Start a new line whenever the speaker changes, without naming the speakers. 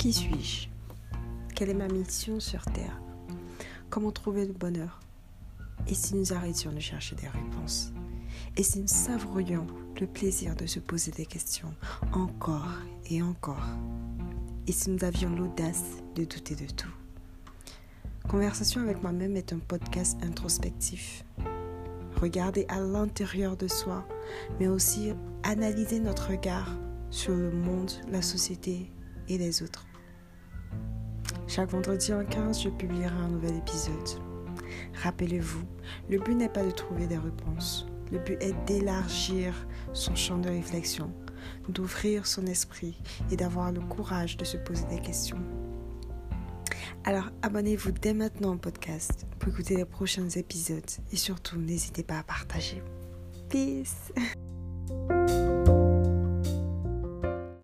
Qui suis-je? Quelle est ma mission sur Terre? Comment trouver le bonheur? Et si nous arrêtions de chercher des réponses? Et si nous savourions le plaisir de se poser des questions encore et encore? Et si nous avions l'audace de douter de tout? Conversation avec moi-même est un podcast introspectif. Regarder à l'intérieur de soi, mais aussi analyser notre regard sur le monde, la société et les autres. Chaque vendredi en 15, je publierai un nouvel épisode. Rappelez-vous, le but n'est pas de trouver des réponses. Le but est d'élargir son champ de réflexion, d'ouvrir son esprit et d'avoir le courage de se poser des questions. Alors abonnez-vous dès maintenant au podcast pour écouter les prochains épisodes et surtout n'hésitez pas à partager. Peace